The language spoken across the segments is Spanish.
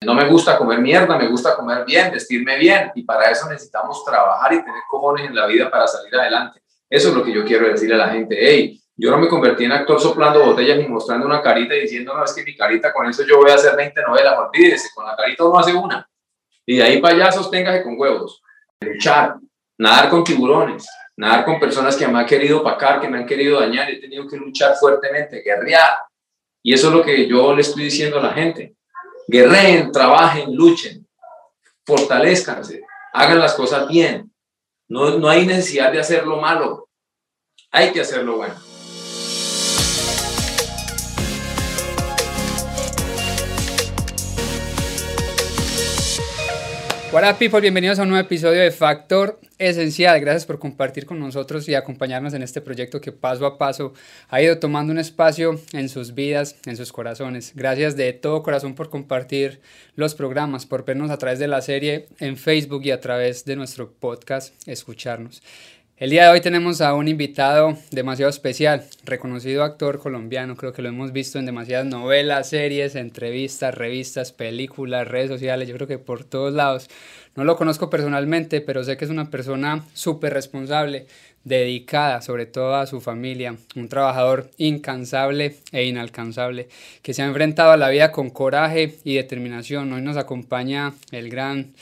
No me gusta comer mierda, me gusta comer bien, vestirme bien y para eso necesitamos trabajar y tener cojones en la vida para salir adelante. Eso es lo que yo quiero decirle a la gente. Hey, yo no me convertí en actor soplando botellas ni mostrando una carita y diciendo, no, es que mi carita con eso yo voy a hacer 20 novelas. Olvídese, con la carita uno hace una. Y de ahí para allá sosténgase con huevos. Luchar, nadar con tiburones, nadar con personas que me han querido opacar, que me han querido dañar. He tenido que luchar fuertemente, guerrear. Y eso es lo que yo le estoy diciendo a la gente guerreen, trabajen, luchen, fortalezcanse, hagan las cosas bien. No, no hay necesidad de hacerlo malo, hay que hacerlo bueno. Hola people, bienvenidos a un nuevo episodio de Factor Esencial. Gracias por compartir con nosotros y acompañarnos en este proyecto que paso a paso ha ido tomando un espacio en sus vidas, en sus corazones. Gracias de todo corazón por compartir los programas, por vernos a través de la serie en Facebook y a través de nuestro podcast, escucharnos. El día de hoy tenemos a un invitado demasiado especial, reconocido actor colombiano, creo que lo hemos visto en demasiadas novelas, series, entrevistas, revistas, películas, redes sociales, yo creo que por todos lados. No lo conozco personalmente, pero sé que es una persona súper responsable, dedicada sobre todo a su familia, un trabajador incansable e inalcanzable, que se ha enfrentado a la vida con coraje y determinación. Hoy nos acompaña el gran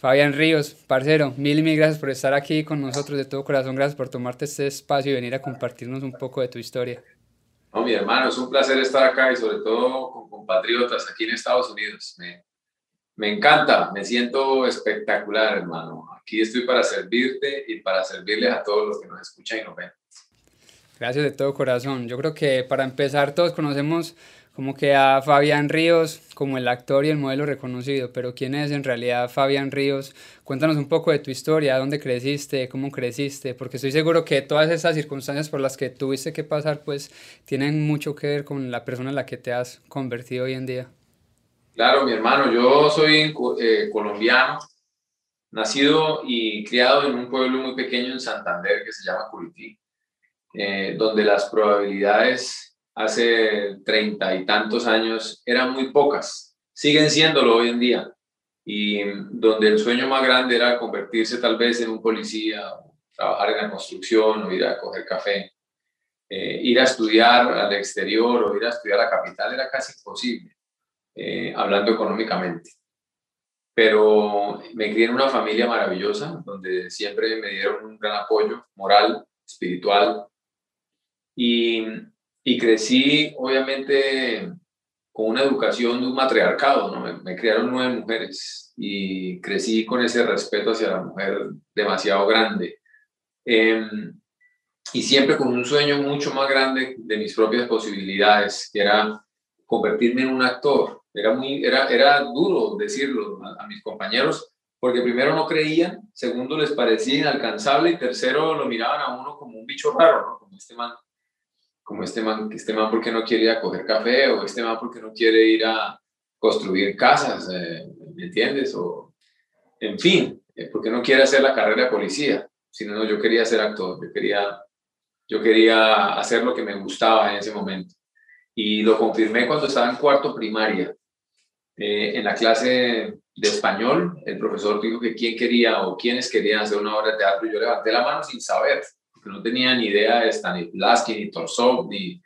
Fabián Ríos, parcero, mil y mil gracias por estar aquí con nosotros de todo corazón. Gracias por tomarte este espacio y venir a compartirnos un poco de tu historia. No, mi hermano, es un placer estar acá y sobre todo con compatriotas aquí en Estados Unidos. Me, me encanta, me siento espectacular, hermano. Aquí estoy para servirte y para servirles a todos los que nos escuchan y nos ven. Gracias de todo corazón. Yo creo que para empezar todos conocemos como que a Fabián Ríos como el actor y el modelo reconocido, pero ¿quién es en realidad Fabián Ríos? Cuéntanos un poco de tu historia, dónde creciste, cómo creciste, porque estoy seguro que todas esas circunstancias por las que tuviste que pasar, pues tienen mucho que ver con la persona en la que te has convertido hoy en día. Claro, mi hermano, yo soy eh, colombiano, nacido y criado en un pueblo muy pequeño en Santander que se llama Curití, eh, donde las probabilidades hace treinta y tantos años eran muy pocas, siguen siéndolo hoy en día, y donde el sueño más grande era convertirse tal vez en un policía, trabajar en la construcción o ir a coger café, eh, ir a estudiar al exterior o ir a estudiar a la capital era casi imposible, eh, hablando económicamente. Pero me crié en una familia maravillosa, donde siempre me dieron un gran apoyo moral, espiritual, y y crecí obviamente con una educación de un matriarcado, ¿no? me, criaron nueve mujeres y crecí con ese respeto hacia la mujer demasiado grande. Em, y siempre con un sueño mucho más grande de mis propias posibilidades, que era convertirme en un actor. Era, muy, era, era duro decirlo a, a mis compañeros, porque primero no creían, segundo les parecía inalcanzable y tercero lo miraban a uno como un bicho raro, ¿no? como este man como este man, este man porque no quiere ir a coger café o este man porque no quiere ir a construir casas, eh, ¿me entiendes? O, en fin, eh, porque no quiere hacer la carrera de policía, sino no, yo quería ser actor, yo quería, yo quería hacer lo que me gustaba en ese momento. Y lo confirmé cuando estaba en cuarto primaria. Eh, en la clase de español, el profesor dijo que quién quería o quiénes querían hacer una obra de teatro. Y yo levanté la mano sin saber no tenía ni idea de Stanislavski, ni Torsov, ni,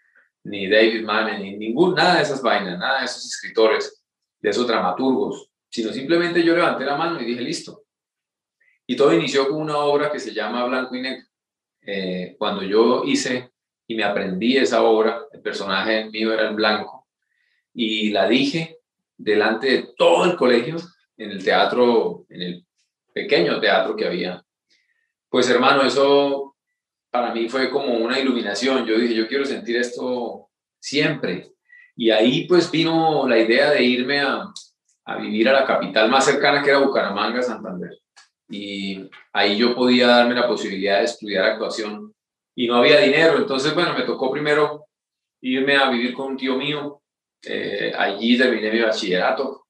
ni David Mann, ni ningún, nada de esas vainas, nada de esos escritores, de esos dramaturgos, sino simplemente yo levanté la mano y dije, listo. Y todo inició con una obra que se llama Blanco y Negro. Eh, cuando yo hice y me aprendí esa obra, el personaje mío era el blanco, y la dije delante de todo el colegio, en el teatro, en el pequeño teatro que había. Pues hermano, eso para mí fue como una iluminación. Yo dije, yo quiero sentir esto siempre. Y ahí pues vino la idea de irme a, vivir a la capital más cercana que era Bucaramanga, Santander. Y ahí yo podía darme la posibilidad de estudiar actuación y no había dinero. Entonces, bueno, me tocó primero irme a vivir con un tío mío. Eh, allí terminé mi bachillerato.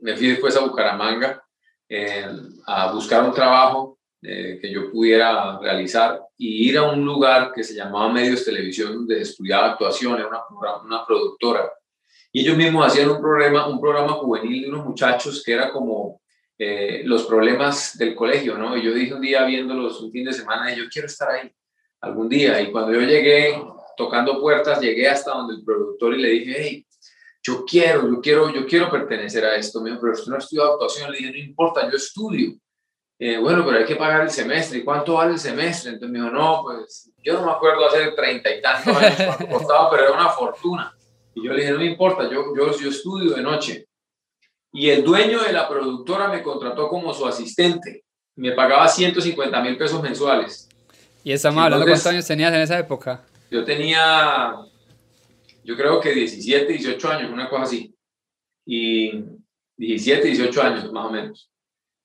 Me fui después a Bucaramanga eh, a buscar un trabajo eh, que yo pudiera realizar y ir a un lugar que se llamaba Medios Televisión, donde estudiaba actuación, era una, una productora. Y ellos mismos hacían un programa, un programa juvenil de unos muchachos que era como eh, los problemas del colegio, ¿no? Y yo dije un día viéndolos un fin de semana, yo quiero estar ahí algún día. Y cuando yo llegué tocando puertas, llegué hasta donde el productor y le dije, hey, yo quiero, yo quiero, yo quiero pertenecer a esto. Dijo, pero usted no estudia actuación. Le dije, no importa, yo estudio. Eh, bueno, pero hay que pagar el semestre. ¿Y cuánto vale el semestre? Entonces me dijo, no, pues yo no me acuerdo hace treinta y tantos años cuánto costaba, pero era una fortuna. Y yo le dije, no me importa, yo, yo, yo estudio de noche. Y el dueño de la productora me contrató como su asistente. Me pagaba 150 mil pesos mensuales. ¿Y estamos hablando cuántos años tenías en esa época? Yo tenía, yo creo que 17, 18 años, una cosa así. Y 17, 18 años más o menos.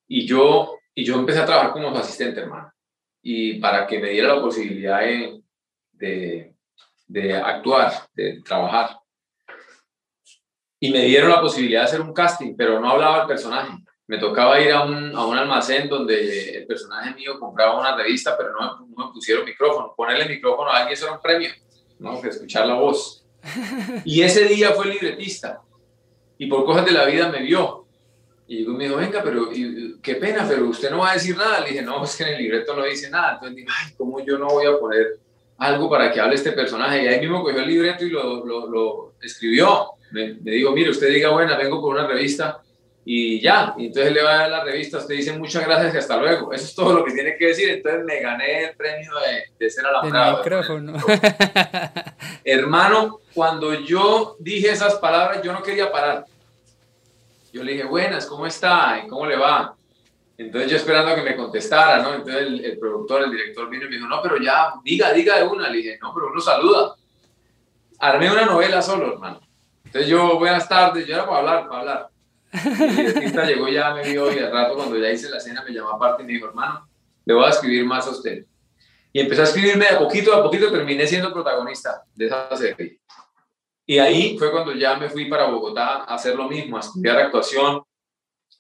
Y yo, y yo empecé a trabajar como su asistente, hermano. Y para que me diera la posibilidad de, de, de actuar, de trabajar y me dieron la posibilidad de hacer un casting, pero no hablaba el personaje. Me tocaba ir a un, a un almacén donde el personaje mío compraba una revista, pero no, no me pusieron micrófono. Ponerle micrófono a alguien eso era un premio, ¿no? Que escuchar la voz. Y ese día fue el libretista. Y por cosas de la vida me vio. Y me dijo, venga, pero qué pena, pero usted no va a decir nada. Le dije, no, es que en el libreto no dice nada. Entonces dije, ay, ¿cómo yo no voy a poner algo para que hable este personaje? Y ahí mismo cogió el libreto y lo, lo, lo escribió me, digo, mire, usted diga, bueno, vengo por una revista y ya, y entonces le va a dar la revista, usted dice muchas gracias y hasta luego. Eso es todo lo que tiene que decir. Entonces me gané el premio de, de ser alambrado. micrófono. Hermano, cuando yo dije esas palabras, yo no quería parar. Yo le dije, buenas, ¿cómo está? ¿Y cómo le va? Entonces yo esperando que me contestara, ¿no? Entonces el, el, productor, el director vino y me dijo, no, pero ya, diga, diga de una. Le dije, no, pero uno saluda. Armé una novela solo, hermano. Entonces yo, buenas tardes, yo era para hablar, para hablar. Y el artista llegó ya, me vio y al rato cuando ya hice la cena me llamó aparte y me dijo, hermano, le voy a escribir más a usted. Y empecé a escribirme de a poquito a poquito, terminé siendo protagonista de esa serie. Y ahí fue cuando ya me fui para Bogotá a hacer lo mismo, a estudiar actuación.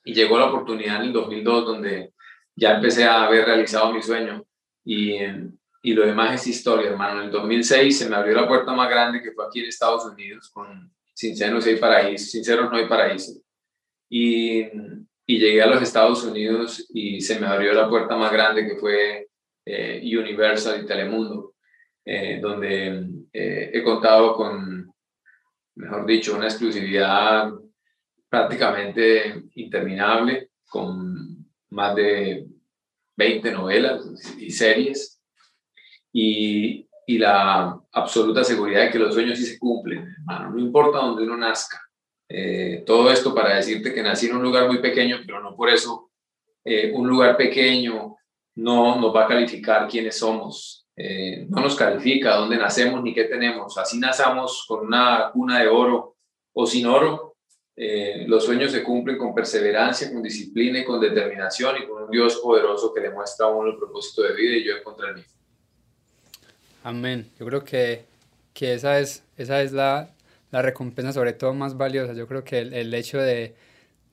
Y llegó la oportunidad en el 2002 donde ya empecé a haber realizado mi sueño. Y, y lo demás es historia, hermano. En el 2006 se me abrió la puerta más grande que fue aquí en Estados Unidos con sinceros hay paraíso, sinceros no hay paraíso. Y, y, llegué a los Estados Unidos y se me abrió la puerta más grande que fue eh, Universal y Telemundo, eh, donde eh, he contado con, mejor dicho, una exclusividad prácticamente interminable, con más de 20 novelas y series. Y, y la absoluta seguridad de que los sueños sí se cumplen, hermano, no importa dónde uno nazca. Eh, todo esto para decirte que nací en un lugar muy pequeño, pero no por eso eh, un lugar pequeño no nos va a calificar quiénes somos, eh, no nos califica dónde nacemos ni qué tenemos. Así nazamos con una cuna de oro o sin oro, los sueños se cumplen con perseverancia, con disciplina y con determinación y con un Dios poderoso que le muestra a uno el propósito de vida y yo encontré el mío. Amén. Yo creo que, que esa es, esa es la, la, recompensa sobre todo más valiosa. Yo creo que el, el hecho de,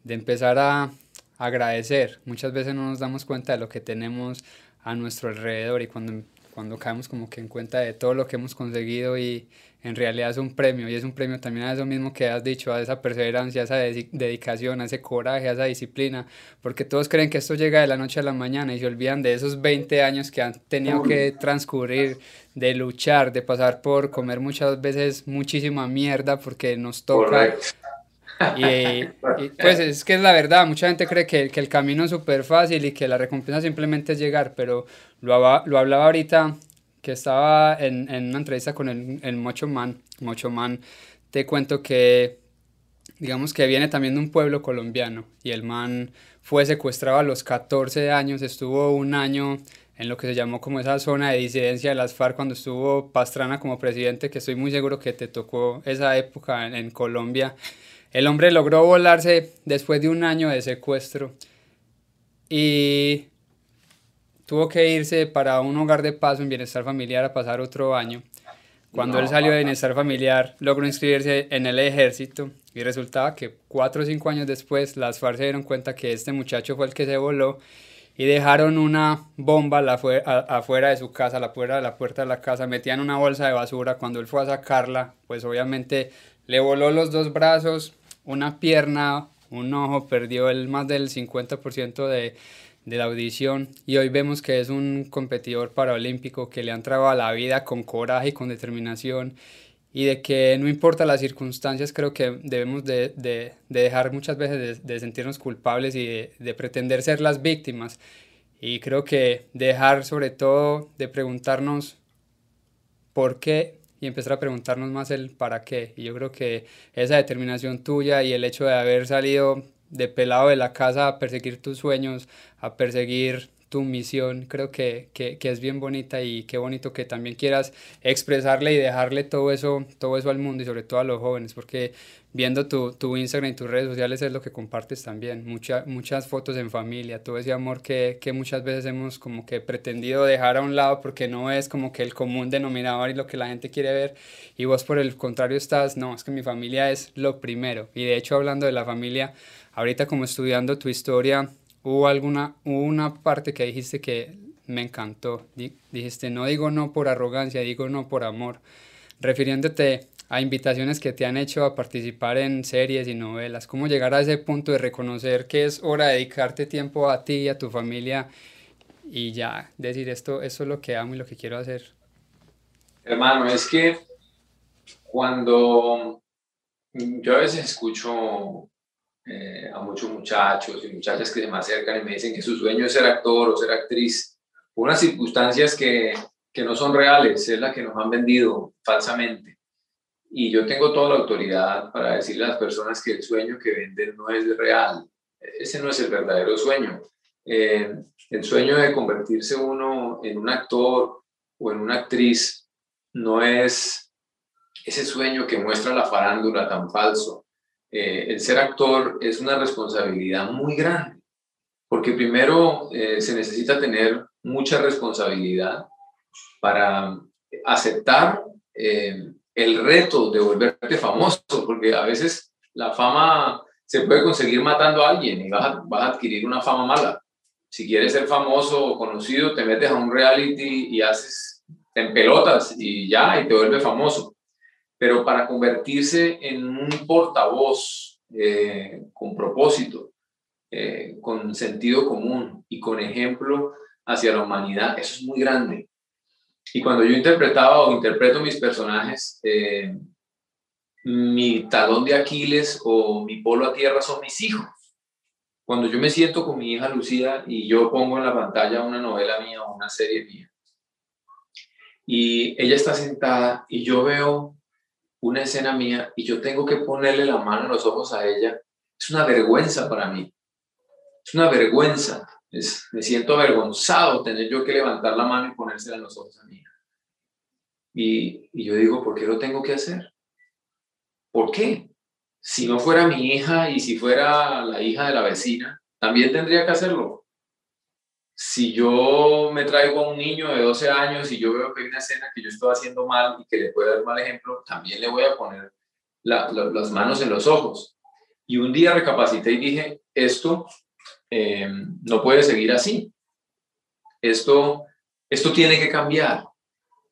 de, empezar a agradecer, muchas veces no nos damos cuenta de lo que tenemos a nuestro alrededor y cuando, cuando caemos como que en cuenta de todo lo que hemos conseguido y en realidad es un premio y es un premio también a eso mismo que has dicho, a esa perseverancia, a esa dedicación, a ese coraje, a esa disciplina, porque todos creen que esto llega de la noche a la mañana y se olvidan de esos 20 años que han tenido que transcurrir, de luchar, de pasar por comer muchas veces muchísima mierda porque nos toca. Y, pues es que es la verdad, mucha gente cree que, que el camino es súper fácil y que la recompensa simplemente es llegar, pero lo, lo hablaba ahorita que estaba en, en una entrevista con el, el Mocho Man. Mocho Man, te cuento que, digamos que viene también de un pueblo colombiano y el man fue secuestrado a los 14 años, estuvo un año en lo que se llamó como esa zona de disidencia de las FARC cuando estuvo Pastrana como presidente, que estoy muy seguro que te tocó esa época en, en Colombia. El hombre logró volarse después de un año de secuestro y tuvo que irse para un hogar de paso en bienestar familiar a pasar otro año. Cuando él salió de bienestar familiar, logró inscribirse en el ejército y resultaba que cuatro o cinco años después las FARC se dieron cuenta que este muchacho fue el que se voló y dejaron una bomba afuera de su casa, la puerta de la puerta de la casa, metían una bolsa de basura. Cuando él fue a sacarla, pues obviamente le voló los dos brazos, una pierna, un ojo, perdió el más del 50% de, de la audición y hoy vemos que es un competidor paralímpico que le ha entrado a la vida con coraje y con determinación y de que no importa las circunstancias, creo que debemos de, de, de dejar muchas veces de, sentirnos culpables y de, pretender ser las víctimas. Y creo que dejar sobre todo de preguntarnos por qué y empezar a preguntarnos más el para qué. Y yo creo que esa determinación tuya y el hecho de haber salido de pelado de la casa a perseguir tus sueños, a perseguir tu misión, creo que, que, que, es bien bonita y qué bonito que también quieras expresarle y dejarle todo eso, todo eso al mundo y sobre todo a los jóvenes, porque viendo tu, tu Instagram y tus redes sociales es lo que compartes también, Mucha, muchas fotos en familia, todo ese amor que, que muchas veces hemos como que pretendido dejar a un lado porque no es como que el común denominador y lo que la gente quiere ver y vos por el contrario estás, no, es que mi familia es lo primero y de hecho hablando de la familia, ahorita como estudiando tu historia, hubo alguna una parte que dijiste que me encantó. Dijiste, no digo no por arrogancia, digo no por amor, refiriéndote a invitaciones que te han hecho a participar en series y novelas. ¿Cómo llegar a ese punto de reconocer que es hora de dedicarte tiempo a ti y a tu familia y ya decir esto, esto es lo que amo y lo que quiero hacer? Hermano, es que cuando yo a veces escucho eh, a muchos muchachos y muchachas que se me acercan y me dicen que su sueño es ser actor o ser actriz, por unas circunstancias que, que no son reales, es la que nos han vendido falsamente. Y yo tengo toda la autoridad para decirle a las personas que el sueño que venden no es real. Ese no es el verdadero sueño. Eh, el sueño de convertirse uno en un actor o en una actriz no es ese sueño que muestra la farándula tan falso. Eh, el ser actor es una responsabilidad muy grande, porque primero eh, se necesita tener mucha responsabilidad para aceptar eh, el reto de volverte famoso, porque a veces la fama se puede conseguir matando a alguien y vas a, adquirir una fama mala. Si quieres ser famoso o conocido, te metes a un reality y haces, en pelotas y ya, y te vuelves famoso pero para convertirse en un portavoz eh, con propósito, eh, con sentido común y con ejemplo hacia la humanidad, eso es muy grande. Y cuando yo interpretaba o interpreto mis personajes, eh, mi talón de Aquiles o mi polo a tierra son mis hijos. Cuando yo me siento con mi hija Lucía y yo pongo en la pantalla una novela mía o una serie mía, y ella está sentada y yo veo una escena mía y yo tengo que ponerle la mano en los ojos a ella, es una vergüenza para mí. Es una vergüenza. Es, me siento avergonzado tener yo que levantar la mano y ponérsela en los ojos a hija. Y, y yo digo, ¿por qué lo tengo que hacer? ¿Por qué? Si no fuera mi hija y si fuera la hija de la vecina, también tendría que hacerlo si yo me traigo a un niño de 12 años y yo veo que hay una escena que yo estoy haciendo mal y que le puede dar mal ejemplo, también le voy a poner las manos en los ojos. Y un día recapacité y dije, esto eh, no puede seguir así. Esto, esto tiene que cambiar.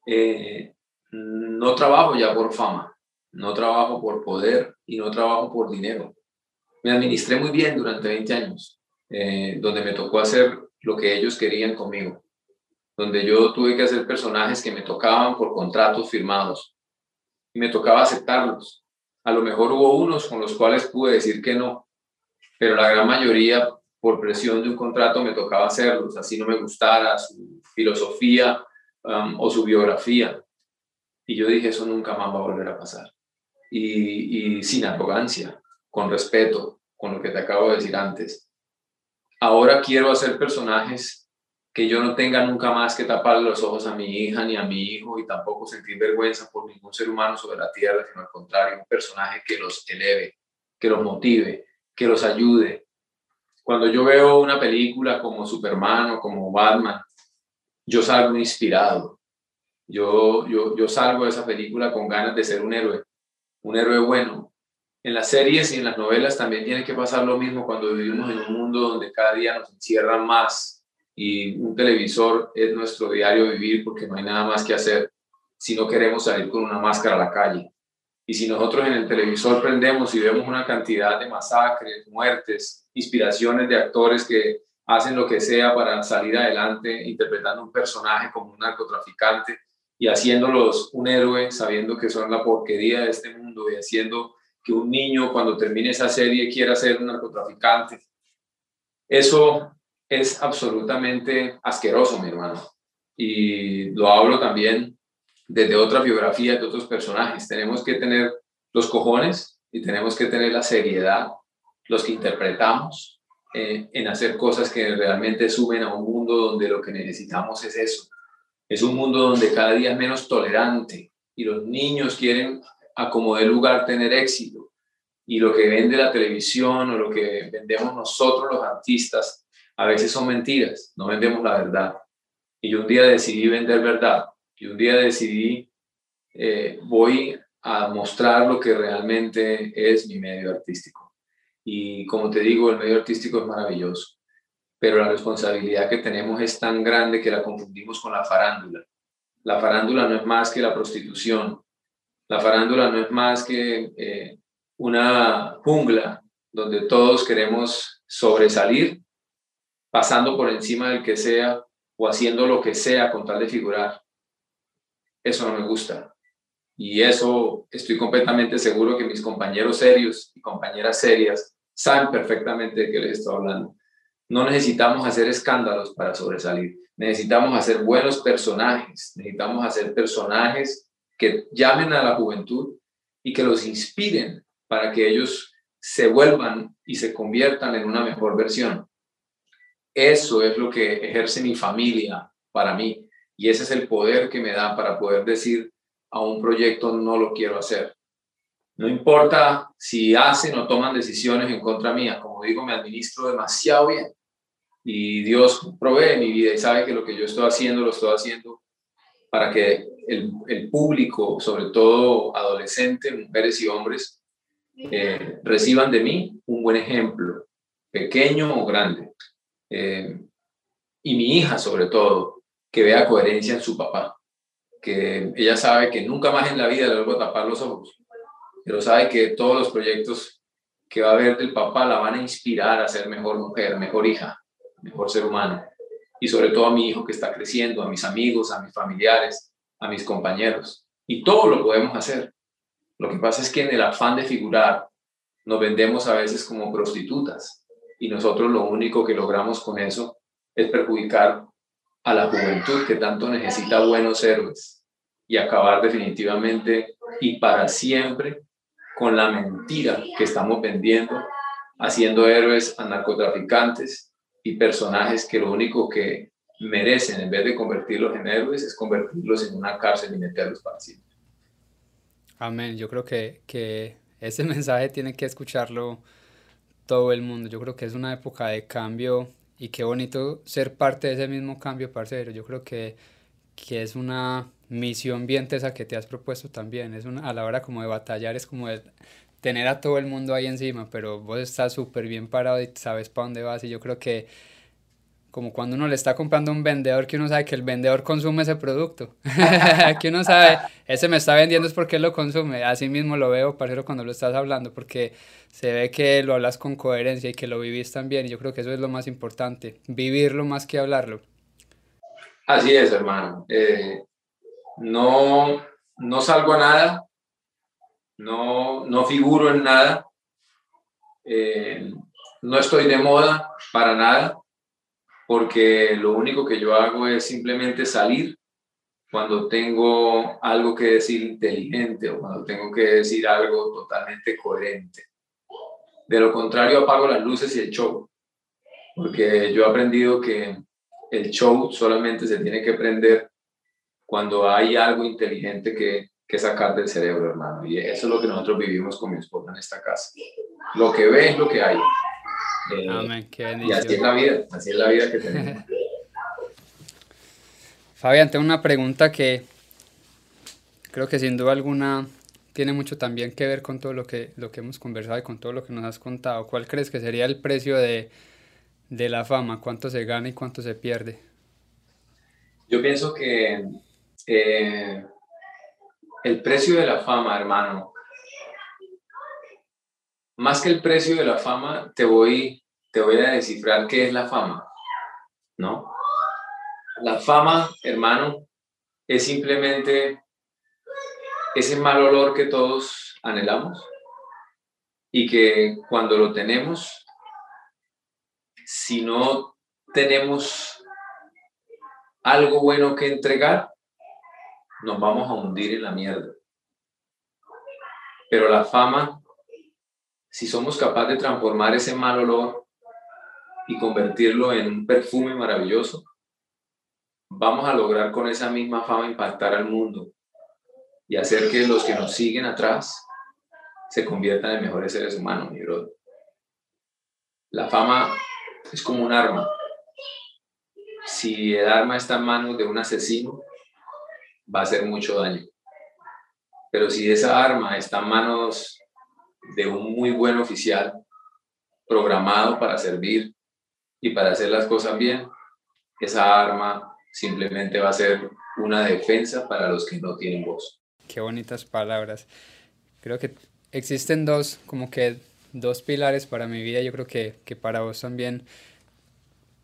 Eh, no trabajo ya por fama, no trabajo por poder y no trabajo por dinero. Me administré muy bien durante 20 años, eh, donde me tocó hacer lo que ellos querían conmigo, donde yo tuve que hacer personajes que me tocaban por contratos firmados y me tocaba aceptarlos. A lo mejor hubo unos con los cuales pude decir que no, pero la gran mayoría por presión de un contrato me tocaba hacerlos, así no me gustara su filosofía um, o su biografía. Y yo dije, eso nunca más va a volver a pasar. Y, y sin arrogancia, con respeto, con lo que te acabo de decir antes ahora quiero hacer personajes que yo no tenga nunca más que tapar los ojos a mi hija ni a mi hijo y tampoco sentir vergüenza por ningún ser humano sobre la tierra, sino al contrario, un personaje que los eleve, que los motive, que los ayude. Cuando yo veo una película como Superman o como Batman, yo salgo inspirado. Yo, yo, yo salgo de esa película con ganas de ser un héroe, un héroe bueno, en las series y en las novelas también tiene que pasar lo mismo cuando vivimos en un mundo donde cada día nos encierran más y un televisor es nuestro diario vivir porque no hay nada más que hacer si no queremos salir con una máscara a la calle. Y si nosotros en el televisor prendemos y vemos una cantidad de masacres, muertes, inspiraciones de actores que hacen lo que sea para salir adelante, interpretando un personaje como un narcotraficante y haciéndolos un héroe, sabiendo que son la porquería de este mundo y haciendo que un niño cuando termine esa serie quiera ser un narcotraficante. Eso es absolutamente asqueroso, mi hermano. Y lo hablo también desde otra biografía de otros personajes. Tenemos que tener los cojones y tenemos que tener la seriedad, los que interpretamos, eh, en hacer cosas que realmente suben a un mundo donde lo que necesitamos es eso. Es un mundo donde cada día es menos tolerante y los niños quieren a como de lugar tener éxito. Y lo que vende la televisión o lo que vendemos nosotros los artistas a veces son mentiras, no vendemos la verdad. Y yo un día decidí vender verdad y un día decidí, eh, voy a mostrar lo que realmente es mi medio artístico. Y como te digo, el medio artístico es maravilloso, pero la responsabilidad que tenemos es tan grande que la confundimos con la farándula. La farándula no es más que la prostitución. La farándula no es más que eh, una jungla donde todos queremos sobresalir, pasando por encima del que sea o haciendo lo que sea con tal de figurar. Eso no me gusta. Y eso estoy completamente seguro que mis compañeros serios y compañeras serias saben perfectamente de qué les estoy hablando. No necesitamos hacer escándalos para sobresalir. Necesitamos hacer buenos personajes. Necesitamos hacer personajes que llamen a la juventud y que los inspiren para que ellos se vuelvan y se conviertan en una mejor versión. Eso es lo que ejerce mi familia para mí. Y ese es el poder que me da para poder decir a un proyecto no lo quiero hacer. No importa si hacen o toman decisiones en contra mía, como digo, me administro demasiado bien. Y Dios provee mi vida y sabe que lo que yo estoy haciendo lo estoy haciendo para que el, el público, sobre todo adolescentes, mujeres y hombres, eh, reciban de mí un buen ejemplo, pequeño o grande. Eh, y mi hija, sobre todo, que vea coherencia en su papá, que ella sabe que nunca más en la vida le vuelvo a tapar los ojos, pero sabe que todos los proyectos que va a ver del papá la van a inspirar a ser mejor mujer, mejor hija, mejor ser humano. Y sobre todo a mi hijo que está creciendo, a mis amigos, a mis familiares, a mis compañeros. Y todo lo podemos hacer. Lo que pasa es que en el afán de figurar nos vendemos a veces como prostitutas y nosotros lo único que logramos con eso es perjudicar a la juventud que tanto necesita buenos héroes y acabar definitivamente y para siempre con la mentira que estamos vendiendo, haciendo héroes a narcotraficantes y personajes que lo único que merecen, en vez de convertirlos en héroes, es convertirlos en una cárcel y meterlos para siempre. Amén. Yo creo que, que ese mensaje tiene que escucharlo todo el mundo. Yo creo que es una época de cambio y qué bonito ser parte de ese mismo cambio, parcero. Yo creo que, que es una misión bien tesa que te has propuesto también. Es una, a la hora como de batallar, es como de tener a todo el mundo ahí encima, pero vos estás súper bien parado y sabes para dónde vas. Y yo creo que como cuando uno le está comprando a un vendedor que uno sabe que el vendedor consume ese producto, que uno sabe, ese me está vendiendo es porque él lo consume, así mismo lo veo, parcero, cuando lo estás hablando, porque se ve que lo hablas con coherencia y que lo vivís también, y yo creo que eso es lo más importante, vivirlo más que hablarlo. Así es, hermano. Eh, no, no salgo a nada, no, no figuro en nada, eh, no estoy de moda para nada porque lo único que yo hago es simplemente salir cuando tengo algo que decir inteligente o cuando tengo que decir algo totalmente coherente. De lo contrario, apago las luces y el show, porque yo he aprendido que el show solamente se tiene que prender cuando hay algo inteligente que, que sacar del cerebro, hermano. Y eso es lo que nosotros vivimos con mi esposa en esta casa. Lo que ve es lo que hay. Eh, Amén, qué y así es la vida, así es la vida que tenemos. Fabián, tengo una pregunta que creo que sin duda alguna tiene mucho también que ver con todo lo que, lo que hemos conversado y con todo lo que nos has contado. ¿Cuál crees que sería el precio de, de la fama? ¿Cuánto se gana y cuánto se pierde? Yo pienso que eh, el precio de la fama, hermano, más que el precio de la fama, te voy, te voy a descifrar qué es la fama, ¿no? La fama, hermano, es simplemente ese mal olor que todos anhelamos y que cuando lo tenemos, si no tenemos algo bueno que entregar, nos vamos a hundir en la mierda. Pero la fama, si somos capaces de transformar ese mal olor y convertirlo en un perfume maravilloso, vamos a lograr con esa misma fama impactar al mundo y hacer que los que nos siguen atrás se conviertan en mejores seres humanos, mi brother. La fama es como un arma. Si el arma está en manos de un asesino, va a hacer mucho daño. Pero si esa arma está en manos de un muy buen oficial, programado para servir y para hacer las cosas bien, esa arma simplemente va a ser una defensa para los que no tienen voz. Qué bonitas palabras. Creo que existen dos, como que dos pilares para mi vida, yo creo que, que para vos también,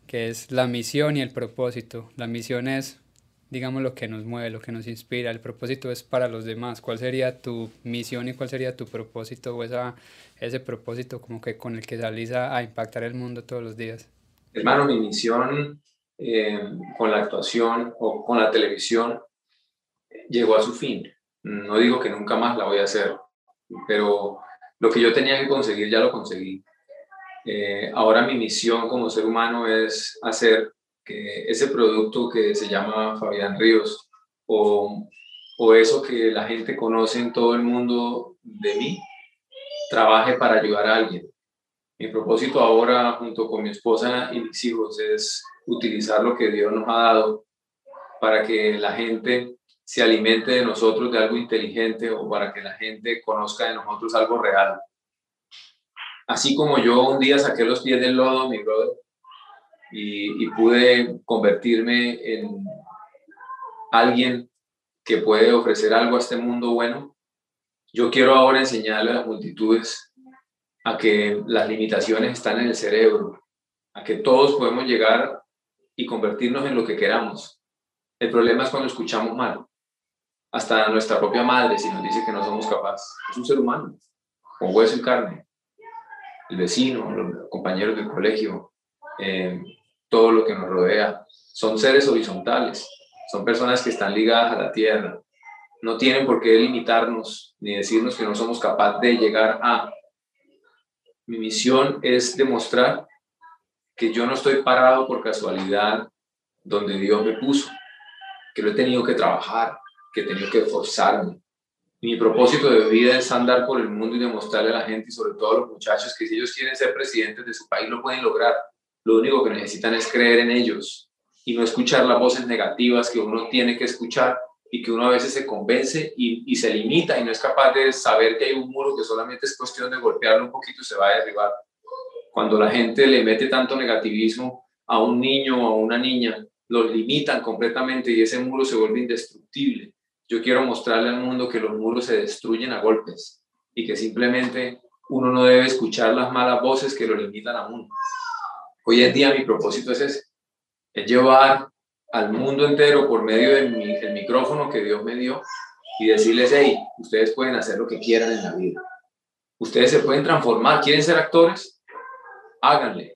que es la misión y el propósito. La misión es, digamos, lo que nos mueve, lo que nos inspira. El propósito es para los demás. ¿Cuál sería tu misión y cuál sería tu propósito o esa, ese propósito como que con el que salís a, a impactar el mundo todos los días? Hermano, mi misión eh, con la actuación o con la televisión llegó a su fin. No digo que nunca más la voy a hacer, pero lo que yo tenía que conseguir ya lo conseguí. Eh, ahora mi misión como ser humano es hacer que ese producto que se llama Fabián Ríos o, o eso que la gente conoce en todo el mundo de mí, trabaje para ayudar a alguien. Mi propósito ahora, junto con mi esposa y mis hijos, es utilizar lo que Dios nos ha dado para que la gente se alimente de nosotros de algo inteligente o para que la gente conozca de nosotros algo real. Así como yo un día saqué los pies del lodo, mi brother, y, y pude convertirme en alguien que puede ofrecer algo a este mundo bueno, yo quiero ahora enseñarle a las multitudes a que las limitaciones están en el cerebro, a que todos podemos llegar y convertirnos en lo que queramos. El problema es cuando escuchamos mal. Hasta nuestra propia madre, si nos dice que no somos capaces, es un ser humano, con hueso y carne. El vecino, los compañeros del colegio, eh, todo lo que nos rodea, son seres horizontales, son personas que están ligadas a la tierra. No tienen por qué limitarnos ni decirnos que no somos capaces de llegar a. Mi misión es demostrar que yo no estoy parado por casualidad donde Dios me puso, que lo he tenido que trabajar, que he tenido que esforzarme. Mi propósito de vida es andar por el mundo y demostrarle a la gente y sobre todo a los muchachos que si ellos quieren ser presidentes de su país lo pueden lograr. Lo único que necesitan es creer en ellos y no escuchar las voces negativas que uno tiene que escuchar y que uno a veces se convence y, se limita y no es capaz de saber que hay un muro que solamente es cuestión de golpearlo un poquito y se va a derribar cuando la gente le mete tanto negativismo a un niño o a una niña, los limitan completamente y ese muro se vuelve indestructible. Yo quiero mostrarle al mundo que los muros se destruyen a golpes y que simplemente uno no debe escuchar las malas voces que lo limitan a uno. Hoy en día mi propósito es ese, es llevar al mundo entero por medio del micrófono que Dios me dio y decirles, hey, ustedes pueden hacer lo que quieran en la vida. Ustedes se pueden transformar. ¿Quieren ser actores? háganle.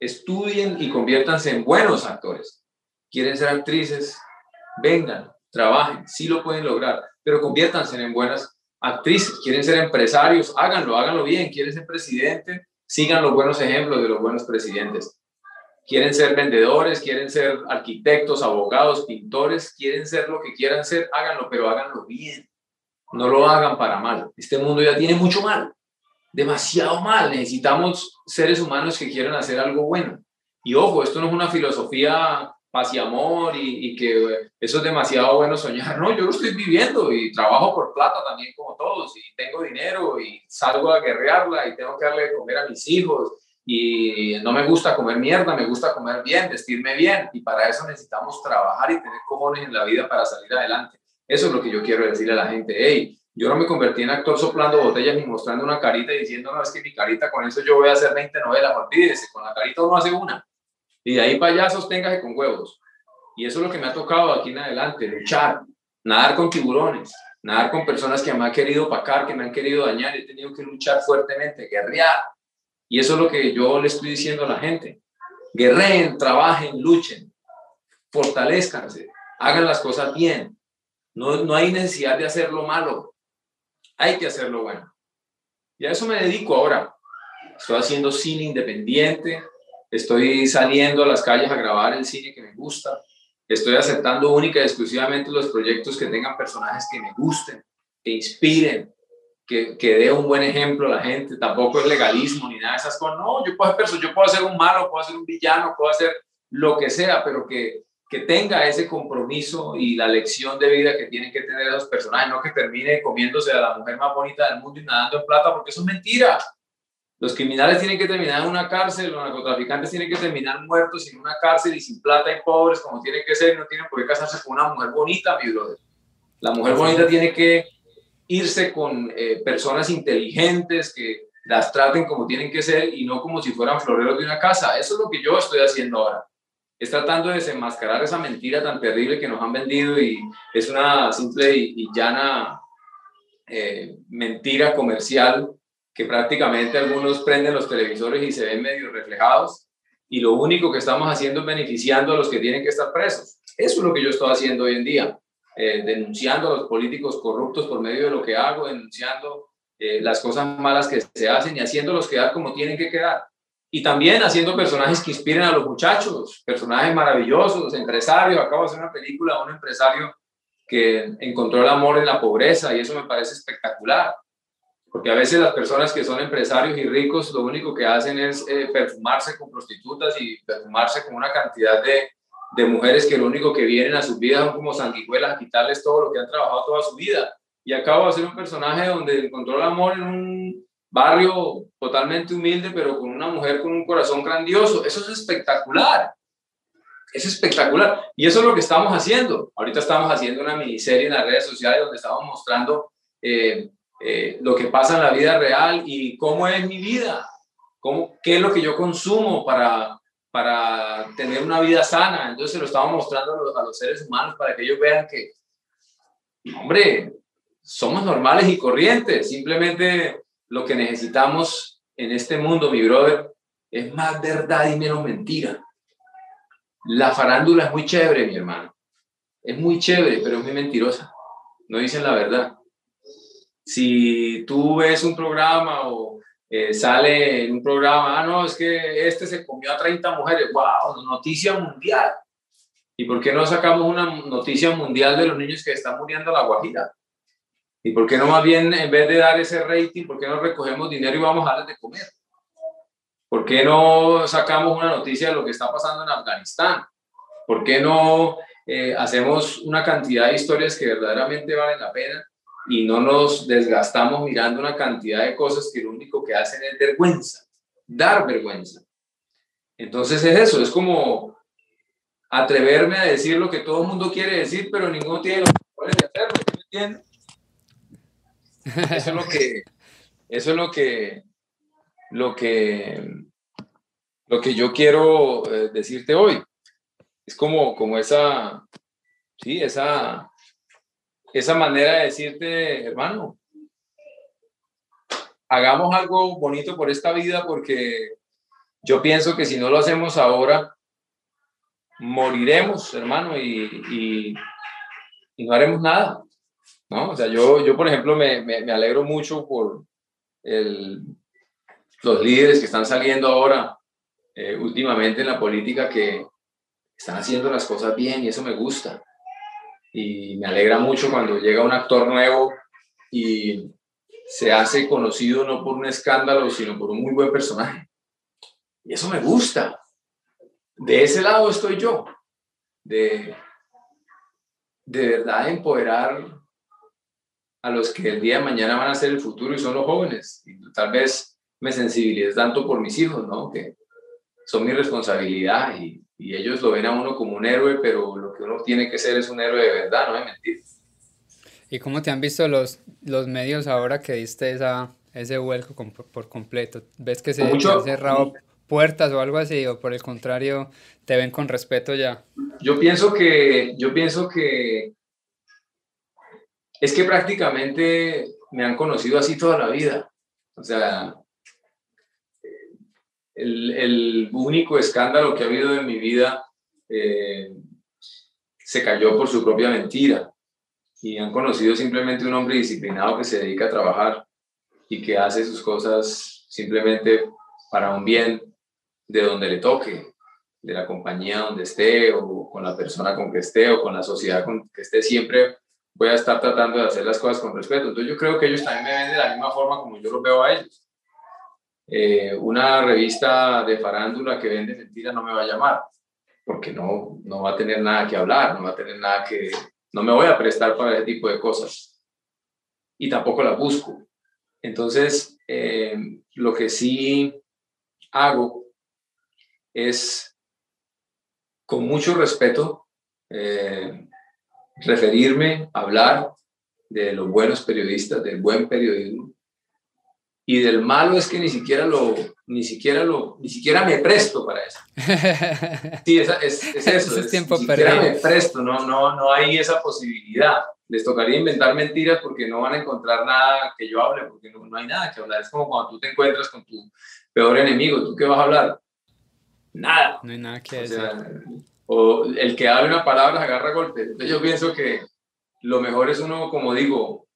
Estudien y conviértanse en buenos actores. ¿Quieren ser actrices? Vengan, trabajen, sí lo pueden lograr, pero conviértanse en buenas actrices. ¿Quieren ser empresarios? Háganlo, háganlo bien. ¿Quieren ser presidente? Sigan los buenos ejemplos de los buenos presidentes. ¿Quieren ser vendedores? ¿Quieren ser arquitectos, abogados, pintores? ¿Quieren ser lo que quieran ser? Háganlo, pero háganlo bien. No lo hagan para mal. Este mundo ya tiene mucho mal demasiado mal. Necesitamos seres humanos que quieran hacer algo bueno. Y ojo, esto no es una filosofía paz y amor y, que eso es demasiado bueno soñar. No, yo lo estoy viviendo y trabajo por plata también como todos y tengo dinero y salgo a guerrearla y tengo que darle de comer a mis hijos y no me gusta comer mierda, me gusta comer bien, vestirme bien y para eso necesitamos trabajar y tener cojones en la vida para salir adelante. Eso es lo que yo quiero decirle a la gente. Hey, Yo no me convertí en actor soplando botellas ni mostrando una carita y diciendo, no, es que mi carita con eso yo voy a hacer 20 novelas, olvídese, con la carita uno hace una. Y de ahí para allá con huevos. Y eso es lo que me ha tocado aquí en adelante, luchar, nadar con tiburones, nadar con personas que me han querido opacar, que me han querido dañar, he tenido que luchar fuertemente, guerrear. Y eso es lo que yo le estoy diciendo a la gente. Guerreen, trabajen, luchen, fortalezcanse, hagan las cosas bien. No, no hay necesidad de hacerlo malo, hay que hacerlo bueno. Y a eso me dedico ahora. Estoy haciendo cine independiente, estoy saliendo a las calles a grabar el cine que me gusta, Estoy aceptando única y exclusivamente los proyectos que tengan personajes que me gusten, que inspiren, que, que dé un buen ejemplo a la gente. Tampoco es legalismo ni nada de esas cosas. No, yo puedo, hacer, yo puedo hacer un malo, puedo hacer un villano, puedo hacer lo que sea, pero que, que tenga ese compromiso y la lección de vida que tienen que tener esos personajes, no que termine comiéndose a la mujer más bonita del mundo y nadando en plata, porque eso es mentira. Los criminales tienen que terminar en una cárcel, los narcotraficantes tienen que terminar muertos en una cárcel y sin plata y pobres, como tienen que ser, no tienen por qué casarse con una mujer bonita, mi brother. La mujer bonita tiene que irse con eh, personas inteligentes que las traten como tienen que ser y no como si fueran floreros de una casa. Eso es lo que yo estoy haciendo ahora. Es tratando de desenmascarar esa mentira tan terrible que nos han vendido y es una simple y, llana eh, mentira comercial que prácticamente algunos prenden los televisores y se ven medio reflejados y lo único que estamos haciendo es beneficiando a los que tienen que estar presos. Eso es lo que yo estoy haciendo hoy en día, eh, denunciando a los políticos corruptos por medio de lo que hago, denunciando eh, las cosas malas que se hacen y haciéndolos quedar como tienen que quedar. Y también haciendo personajes que inspiren a los muchachos, personajes maravillosos, empresarios. Acabo de hacer una película de un empresario que encontró el amor en la pobreza y eso me parece espectacular porque a veces las personas que son empresarios y ricos lo único que hacen es eh, perfumarse con prostitutas y perfumarse con una cantidad de, de, mujeres que lo único que vienen a sus vidas son como sanguijuelas a quitarles todo lo que han trabajado toda su vida. Y acabo de ser un personaje donde encontró el amor en un barrio totalmente humilde, pero con una mujer con un corazón grandioso. Eso es espectacular. Es espectacular. Y eso es lo que estamos haciendo. Ahorita estamos haciendo una miniserie en las redes sociales donde estamos mostrando eh, eh, lo que pasa en la vida real y cómo es mi vida, cómo, qué es lo que yo consumo para, para tener una vida sana. Entonces lo estamos mostrando a los, seres humanos para que ellos vean que, hombre, somos normales y corrientes. Simplemente lo que necesitamos en este mundo, mi brother, es más verdad y menos mentira. La farándula es muy chévere, mi hermano. Es muy chévere, pero es muy mentirosa. No dicen la verdad si tú ves un programa o eh, sale en un programa, ah, no, es que este se comió a 30 mujeres, wow, noticia mundial. ¿Y por qué no sacamos una noticia mundial de los niños que están muriendo en la Guajira? ¿Y por qué no más bien, en vez de dar ese rating, por qué no recogemos dinero y vamos a darles de comer? ¿Por qué no sacamos una noticia de lo que está pasando en Afganistán? ¿Por qué no eh, hacemos una cantidad de historias que verdaderamente valen la pena y no nos desgastamos mirando una cantidad de cosas que lo único que hacen es vergüenza, dar vergüenza. Entonces es eso, es como atreverme a decir lo que todo el mundo quiere decir, pero ninguno tiene los poderes de hacerlo, ¿me entiendes? Eso es lo que, eso es lo que, lo que, lo que yo quiero eh, decirte hoy. Es como, como esa, sí, esa, esa manera de decirte, hermano, hagamos algo bonito por esta vida porque yo pienso que si no lo hacemos ahora, moriremos, hermano, y, no haremos nada. ¿no? O sea, yo, yo por ejemplo, me, me, alegro mucho por el, los líderes que están saliendo ahora eh, últimamente en la política que están haciendo las cosas bien y eso me gusta y me alegra mucho cuando llega un actor nuevo y se hace conocido no por un escándalo, sino por un muy buen personaje. Y eso me gusta. De ese lado estoy yo, de, de verdad empoderar a los que el día de mañana van a ser el futuro y son los jóvenes. Y tal vez me sensibilice tanto por mis hijos, ¿no? Que son mi responsabilidad y, y ellos lo ven a uno como un héroe, pero lo que uno tiene que ser es un héroe de verdad, no de mentir. ¿Y cómo te han visto los, los medios ahora que diste esa, ese vuelco por completo? ¿Ves que se, han cerrado puertas o algo así? ¿O por el contrario, te ven con respeto ya? Yo pienso que, yo pienso que es que prácticamente me han conocido así toda la vida. O sea, el, único escándalo que ha habido en mi vida eh, se cayó por su propia mentira y han conocido simplemente un hombre disciplinado que se dedica a trabajar y que hace sus cosas simplemente para un bien de donde le toque, de la compañía donde esté o con la persona con que esté o con la sociedad con que esté, siempre voy a estar tratando de hacer las cosas con respeto. Entonces yo creo que ellos también me ven de la misma forma como yo los veo a ellos. Eh, una revista de farándula que vende mentira no me va a llamar porque no, no va a tener nada que hablar, no va a tener nada que, no me voy a prestar para ese tipo de cosas. Y tampoco las busco. Entonces, eh, lo que sí hago es, con mucho respeto, eh, referirme, hablar de los buenos periodistas, del buen periodismo, y del malo es que ni siquiera lo, ni siquiera lo, ni siquiera me presto para eso. Sí, es, es, eso, es, tiempo ni siquiera me presto, no, no, no hay esa posibilidad. Les tocaría inventar mentiras porque no van a encontrar nada que yo hable, porque no, no hay nada que hablar. Es como cuando tú te encuentras con tu peor enemigo, ¿tú qué vas a hablar? Nada. No hay nada que decir. O, el que hable una palabra agarra golpes. Entonces yo pienso que lo mejor es uno, como digo,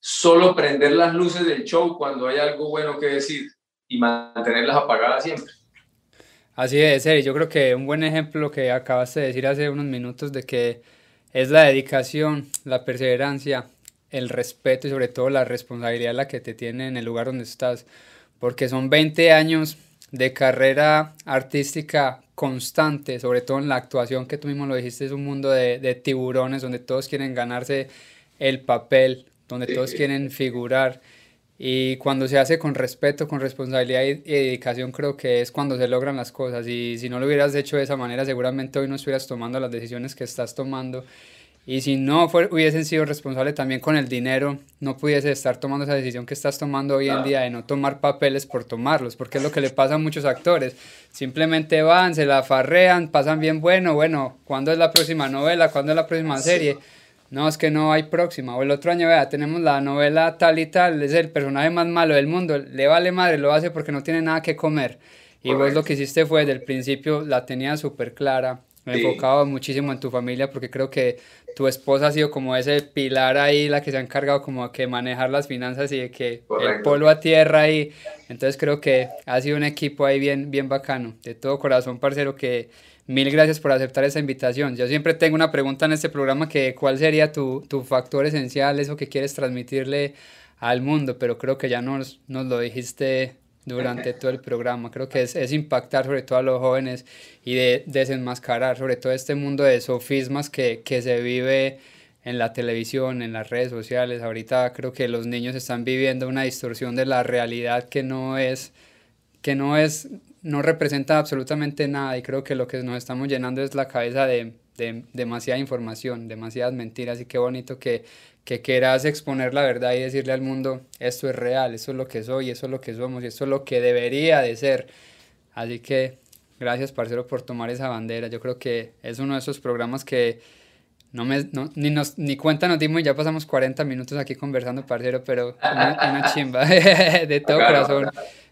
solo prender las luces del show cuando hay algo bueno que decir y mantenerlas apagadas siempre. Así es, Eri. Yo creo que un buen ejemplo lo que acabaste de decir hace unos minutos de que es la dedicación, la perseverancia, el respeto y sobre todo la responsabilidad la que te tiene en el lugar donde estás. Porque son 20 años de carrera artística constante, sobre todo en la actuación que tú mismo lo dijiste, es un mundo de, de tiburones donde todos quieren ganarse el papel, donde todos quieren figurar. Y cuando se hace con respeto, con responsabilidad y, dedicación, creo que es cuando se logran las cosas. Y si no lo hubieras hecho de esa manera, seguramente hoy no estuvieras tomando las decisiones que estás tomando. Y si no hubiesen sido responsables también con el dinero, no pudiese estar tomando esa decisión que estás tomando hoy en día de no tomar papeles por tomarlos, porque es lo que le pasa a muchos actores. Simplemente van, se la farrean, pasan bien bueno, bueno, ¿cuándo es la próxima novela? ¿Cuándo es la próxima serie? No, es que no hay próxima. O el otro año, vea, tenemos la novela tal y tal, es el personaje más malo del mundo, le vale madre, lo hace porque no tiene nada que comer. Y vos lo que hiciste fue, desde el principio la tenía súper clara, me enfocaba muchísimo en tu familia porque creo que tu esposa ha sido como ese pilar ahí, la que se ha encargado como que manejar las finanzas y de que el polo a tierra ahí. Entonces creo que ha sido un equipo ahí bien, bien bacano. De todo corazón, parcero, que Mil gracias por aceptar esa invitación. Yo siempre tengo una pregunta en este programa que cuál sería tu, tu factor esencial, eso que quieres transmitirle al mundo, pero creo que ya nos, nos lo dijiste durante todo el programa. Creo que es, es, impactar sobre todo a los jóvenes y de, desenmascarar sobre todo este mundo de sofismas que, que se vive en la televisión, en las redes sociales. Ahorita creo que los niños están viviendo una distorsión de la realidad que no es, que no es no representa absolutamente nada y creo que lo que nos estamos llenando es la cabeza de, demasiada información, demasiadas mentiras y qué bonito que, que quieras exponer la verdad y decirle al mundo esto es real, esto es lo que soy, esto es lo que somos y esto es lo que debería de ser. Así que gracias parcero por tomar esa bandera, yo creo que es uno de esos programas que no me, ni, nos, ni cuenta nos dimos y ya pasamos 40 minutos aquí conversando, parcero, pero una, chimba de todo corazón.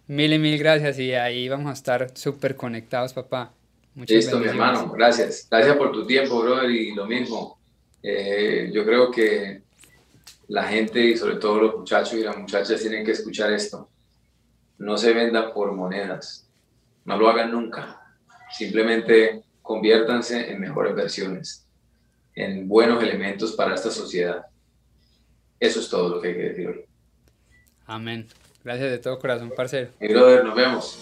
Mil y mil gracias y ahí vamos a estar súper conectados, papá. Muchas Listo, mi hermano, gracias. Gracias por tu tiempo, brother, y lo mismo. Eh, yo creo que la gente y sobre todo los muchachos y las muchachas tienen que escuchar esto. No se vendan por monedas. No lo hagan nunca. Simplemente conviértanse en mejores versiones, en buenos elementos para esta sociedad. Eso es todo lo que hay que decir hoy. Amén. Gracias de todo corazón, parcero. Y brother, nos vemos.